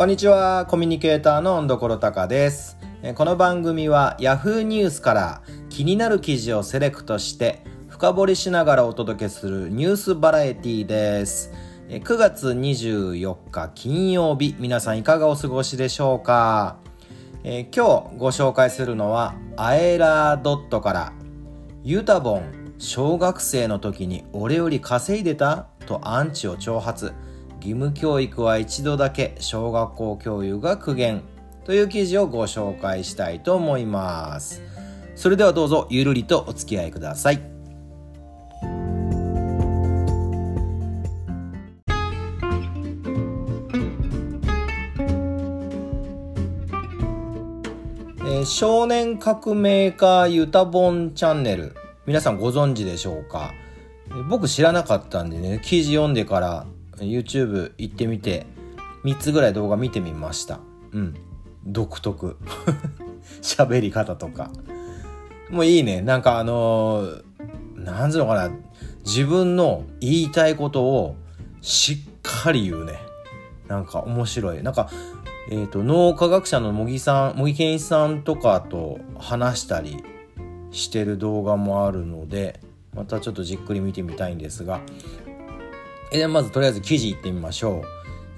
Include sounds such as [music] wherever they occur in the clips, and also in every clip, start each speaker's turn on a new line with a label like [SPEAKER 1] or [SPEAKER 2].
[SPEAKER 1] こんにちは、コミュニケーターの温所隆です。この番組は Yahoo ニュースから気になる記事をセレクトして深掘りしながらお届けするニュースバラエティです。9月24日金曜日、皆さんいかがお過ごしでしょうか、えー、今日ご紹介するのはアエラードットからユタボン小学生の時に俺より稼いでた？とアンチを挑発義務教育は一度だけ小学校教諭が苦言という記事をご紹介したいと思います。それではどうぞゆるりとお付き合いください。え少年革命家ユタボンチャンネル。皆さんご存知でしょうか？僕知らなかったんでね記事読んでから YouTube 行ってみて3つぐらい動画見てみました。うん。独特。[laughs] 喋り方とか。もういいね。なんかあのー、なんつうのかな。自分の言いたいことをしっかり言うね。なんか面白い。なんかえーと、脳科学者の茂木さん茂木健一さんとかと話したりしてる動画もあるのでまたちょっとじっくり見てみたいんですがえまずとりあえず記事いってみましょう、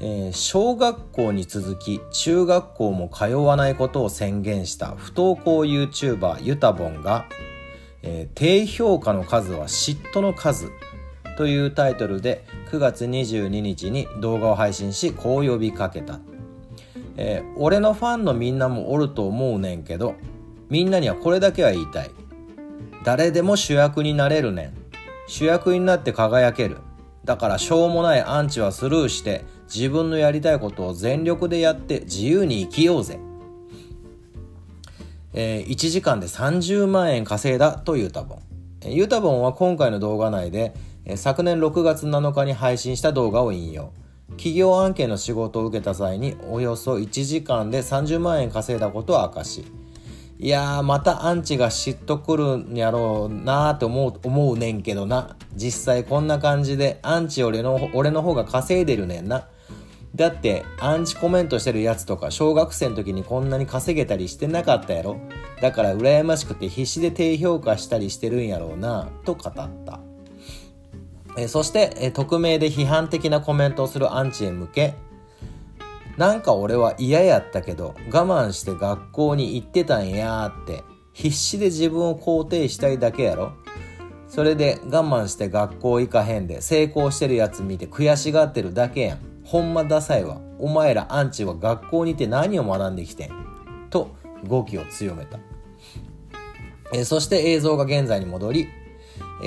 [SPEAKER 1] えー、小学校に続き中学校も通わないことを宣言した不登校 YouTuber ユタボンが、えー、低評価の数は嫉妬の数というタイトルで9月22日に動画を配信しこう呼びかけた、えー、俺のファンのみんなもおると思うねんけどみんなにはこれだけは言いたい。誰でも主役になれるねん。主役になって輝ける。だからしょうもないアンチはスルーして自分のやりたいことを全力でやって自由に生きようぜ。えー、1時間で30万円稼いだというタボン。ユタボンは今回の動画内で、昨年6月7日に配信した動画を引用。企業案件の仕事を受けた際におよそ1時間で30万円稼いだことを明かし、いやーまたアンチが嫉妬くるんやろうなーって思う思うねんけどな。実際こんな感じでアンチ俺の俺の方が稼いでるねんな。だってアンチコメントしてるやつとか小学生の時にこんなに稼げたりしてなかったやろ。だから羨ましくて必死で低評価したりしてるんやろうなと語った。えそして、え匿名で批判的なコメントをするアンチへ向けなんか俺は嫌やったけど我慢して学校に行ってたんやーって必死で自分を肯定したいだけやろ。それで我慢して学校行かへんで成功してるやつ見て悔しがってるだけやん。ほんまダサいわ。お前らアンチは学校にいて何を学んできてん？と語気を強めた。えそして映像が現在に戻り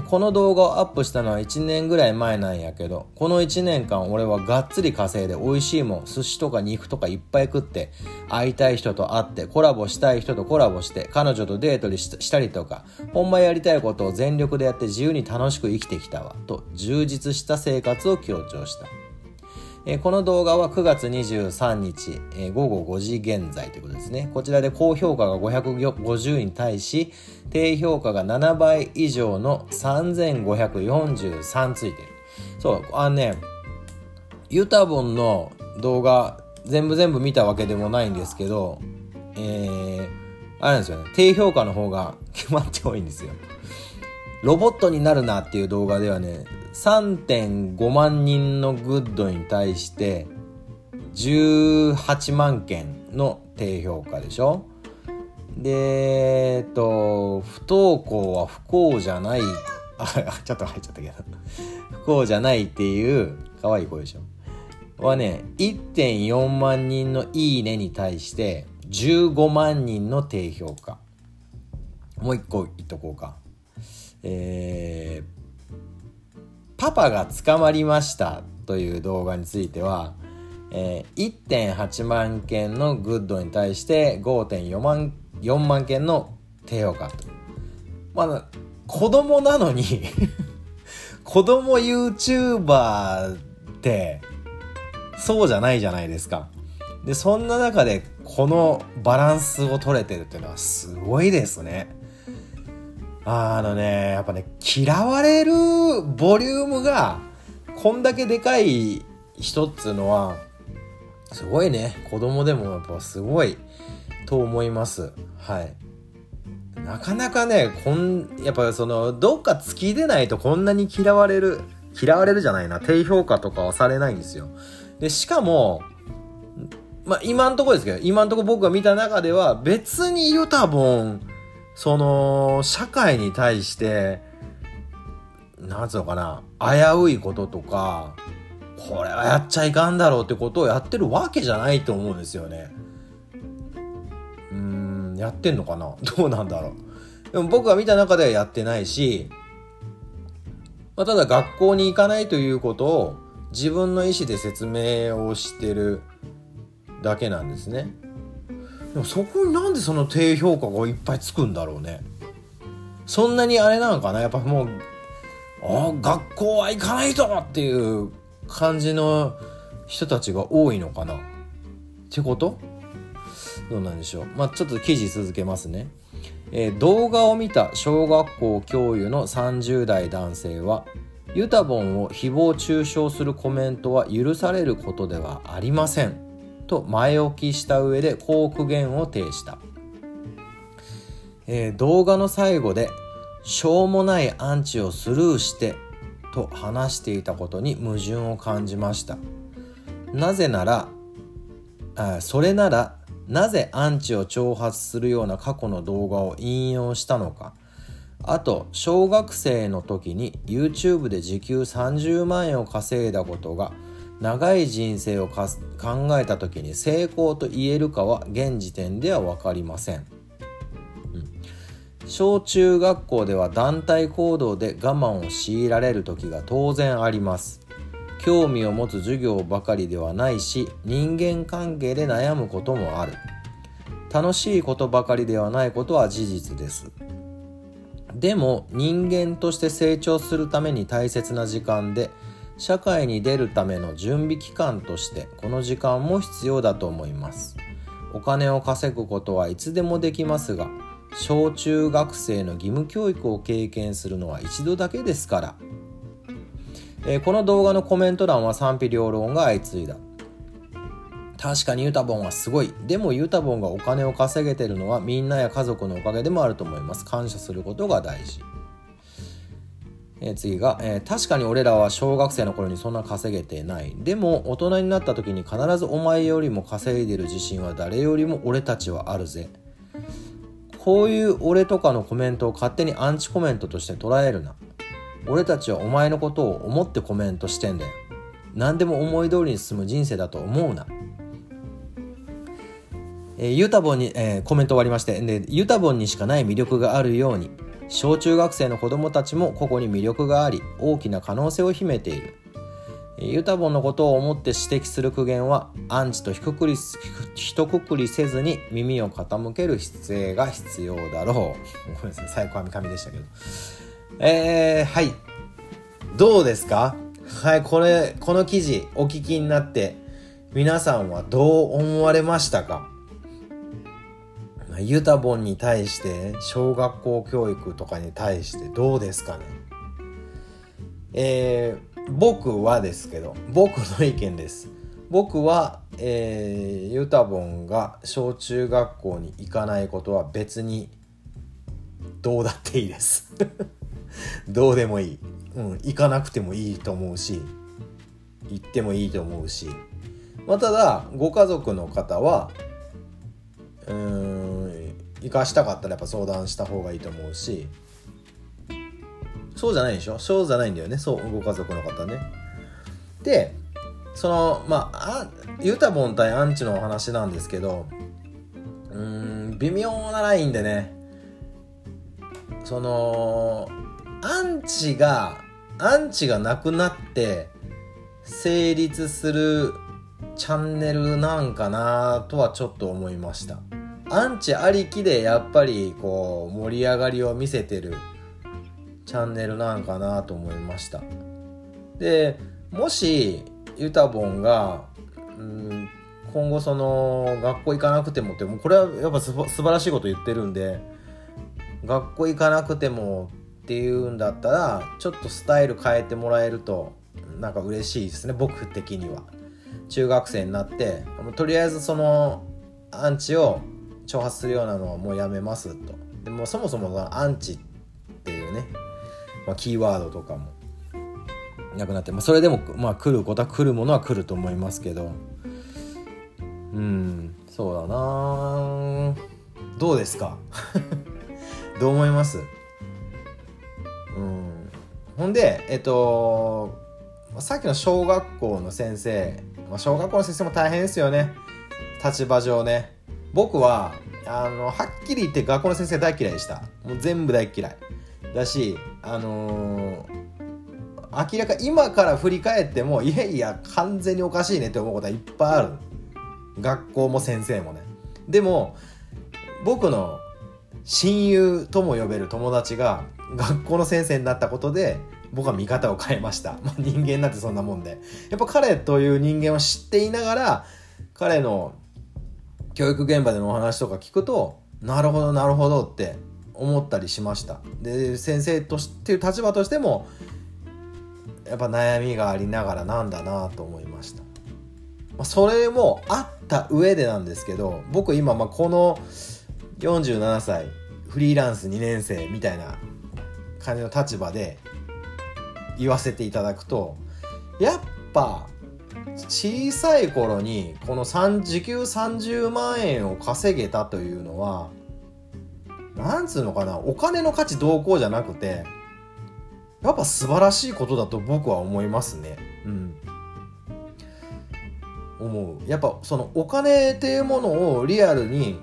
[SPEAKER 1] この動画をアップしたのは1年ぐらい前なんやけどこの1年間俺はがっつり稼いで美味しいもん寿司とか肉とかいっぱい食って会いたい人と会ってコラボしたい人とコラボして彼女とデートにしたりとかほんまやりたいことを全力でやって自由に楽しく生きてきたわと充実した生活を強調した。えこの動画は9月23日、え午後5時現在ということですね。こちらで高評価が550に対し、低評価が7倍以上の3543ついてる。そう、あのね、ゆたぼんの動画全部全部見たわけでもないんですけど、えー、あれなんですよね、低評価の方が [laughs] 決まって多いんですよ。ロボットになるなっていう動画ではね、3.5万人のグッドに対して18万件の低評価でしょ？で、えっと、不登校は不幸じゃない、あ、ちょっと入っちゃったけど、不幸じゃないっていう可愛い声でしょ？はね、1.4万人のいいねに対して15万人の低評価。もう一個言っとこうか。えー、パパが捕まりましたという動画については、えー、1.8万件のグッドに対して5.4万 ,4 万件の低評価と。まあ、子供なのに [laughs] 子供 YouTuber ってそうじゃないじゃないですか。で、そんな中でこのバランスを取れてるっていうのはすごいですね。あのね、やっぱね、嫌われるボリュームが、こんだけでかい人っつうのは、すごいね。子供でもやっぱすごいと思います。はい。なかなかねこんやっぱそのどっか突き出ないとこんなに嫌われる嫌われるじゃないな。低評価とかはされないんですよ。でしかもまあ今んとこですけど今んとこ僕が見た中では別にユタボンその社会に対してなんつうのかな危ういこととかこれはやっちゃいかんだろうってことをやってるわけじゃないと思うんですよね。うーんやってんのかな？[laughs] どうなんだろう。でも僕が見た中ではやってないし、まあ、ただ学校に行かないということを自分の意思で説明をしてるだけなんですね。でもそこになんでその低評価がいっぱいつくんだろうね。そんなにあれなのかな？やっぱもう、あ学校は行かないとっていう感じの人たちが多いのかな？ってこと？どうなんでしょう？まあちょっと記事続けますね、えー、動画を見た小学校教諭の30代男性はユタボンを誹謗中傷するコメントは許されることではありません。と前置きした上でこう苦言を呈した、えー、動画の最後でしょうもないアンチをスルーしてと話していたことに矛盾を感じました。なぜならあそれならなぜアンチを挑発するような過去の動画を引用したのか。あと小学生の時に YouTube で時給30万円を稼いだことが長い人生を考えた時に成功と言えるかは現時点では分かりません。小中学校では団体行動で我慢を強いられる時が当然あります。興味を持つ授業ばかりではないし人間関係で悩むこともある。楽しいことばかりではないことは事実です。でも人間として成長するために大切な時間で社会に出るための準備期間としてこの時間も必要だと思います。お金を稼ぐことはいつでもできますが小中学生の義務教育を経験するのは一度だけですから、えー、この動画のコメント欄は賛否両論が相次いだ。確かにユタボンはすごい。でもユタボンがお金を稼げてるのはみんなや家族のおかげでもあると思います。感謝することが大事。え、次が、えー、確かに俺らは小学生の頃にそんな稼げてないでも大人になった時に必ずお前よりも稼いでる自信は誰よりも俺たちはあるぜこういう俺とかのコメントを勝手にアンチコメントとして捉えるな。俺たちはお前のことを思ってコメントしてんだよ。何でも思い通りに進む人生だと思うな。えー、ユタボンに、えー、コメント終わりましてで、ユタボンにしかない魅力があるように、小中学生の子供たちも個々に魅力があり、大きな可能性を秘めている。ユタボンのことを思って指摘する苦言はアンチとひとくりひとくくりせずに耳を傾ける姿勢が必要だろう。[laughs] ごめんなさい、最高はみかみでしたけど。えー、はい。どうですか？はい、これ、この記事お聞きになって皆さんはどう思われましたか？ユタボンに対して小学校教育とかに対してどうですかね。えー僕はですけど僕の意見です。僕は、えー、ユタボンが小中学校に行かないことは別にどうだっていいです。[laughs] どうでもいい、うん、行かなくてもいいと思うし行ってもいいと思うし、まあ、ただご家族の方はうん行かしたかったらやっぱ相談した方がいいと思うし。そうじゃないでしょ？そうじゃないんだよね。そうご家族の方ね。でそのまあユタボン対アンチのお話なんですけどうん微妙なラインでねそのアンチがアンチがなくなって成立するチャンネルなんかなとはちょっと思いました。アンチありきでやっぱりこう盛り上がりを見せてるチャンネルなんかなと思いました。でもしユタボンがうん今後その学校行かなくてもってもうこれはやっぱ素晴らしいこと言ってるんで学校行かなくてもっていうんだったらちょっとスタイル変えてもらえるとなんか嬉しいですね僕的には。中学生になってとりあえずそのアンチを挑発するようなのはもうやめますと。でもそもそもアンチっていうね、まあ、キーワードとかもなくなって、まあ、それでも、まあ、来ることは来るものは来ると思いますけど。うんそうだな。どうですか？[laughs] どう思います？うん。ほんでえっとさっきの小学校の先生、まあ、小学校の先生も大変ですよね。立場上ね。僕はあのはっきり言って学校の先生大嫌いでした。もう全部大嫌い。だしあのー、明らか今から振り返ってもいやいや完全におかしいねって思うことはいっぱいある。学校も先生もね。でも僕の親友とも呼べる友達が学校の先生になったことで僕は見方を変えました、[laughs] まあ、人間なんてそんなもんで。やっぱ彼という人間を知っていながら彼の教育現場でのお話とか聞くとなるほどなるほどって思ったりしました。で先生としていう立場としてもやっぱ悩みがありながらなんだなと思いました、まあ、それもあった上でなんですけど僕今まあこの47歳フリーランス2年生みたいな感じの立場で言わせていただくとやっぱ小さい頃にこの時給30万円を稼げたというのはなんつうのかなお金の価値どうこうじゃなくてやっぱ素晴らしいことだと僕は思いますね。うん。思う。やっぱそのお金っていうものをリアルに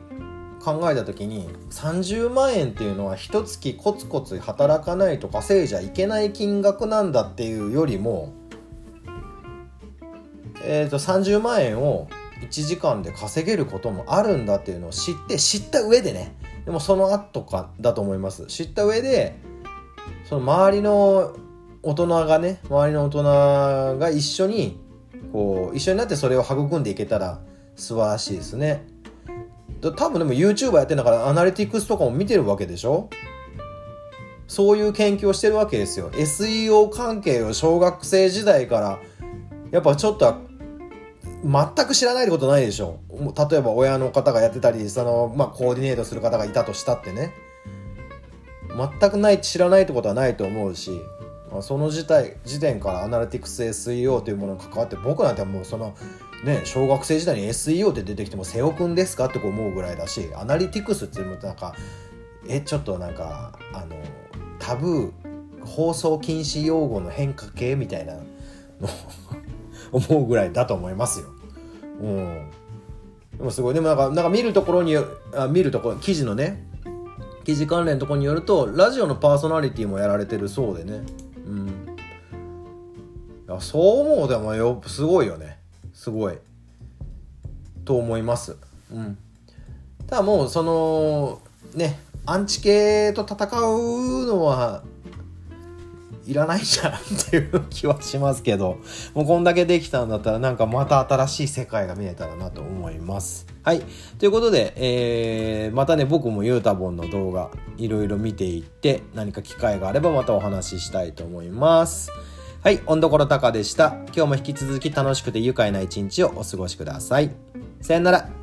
[SPEAKER 1] 考えた時に30万円っていうのは一月コツコツ働かないと稼いじゃいけない金額なんだっていうよりも、えー、と30万円を1時間で稼げることもあるんだっていうのを知って知った上でねでもその後かだと思います。知った上でその周りの大人がね周りの大人が一緒にこう一緒になってそれを育んでいけたら素晴らしいですね。多分でも YouTuber やってんだからアナリティクスとかも見てるわけでしょ？そういう研究をしてるわけですよ。SEO 関係を小学生時代からやっぱちょっと全く知らないってことないでしょ。例えば親の方がやってたりその、まあ、コーディネートする方がいたとしたってね。全くない知らないってことはないと思うしその時代時点からアナリティクス SEO というものに関わって僕なんてもうそのね、小学生時代に SEO って出てきても瀬尾くんですかって思うぐらいだしアナリティクスっていうのなんかえちょっとなんかあのタブー放送禁止用語の変化系みたいなの思うぐらいだと思いますよ。うん、でもすごいでもなんかなんか見るところにあ見るところ記事のね記事関連のところによるとラジオのパーソナリティもやられてるそうでね。うん、いやそう思うでもよすごいよね。すごいと思いますうんただもうそのねアンチ系と戦うのはいらないじゃんっていう気はしますけどもうこんだけできたんだったらなんかまた新しい世界が見えたらなと思いますはいということで、えー、またね僕もゆうたぼんの動画いろいろ見ていって何か機会があればまたお話ししたいと思いますはい、温どころたかでした。今日も引き続き楽しくて愉快な一日をお過ごしください。さよなら。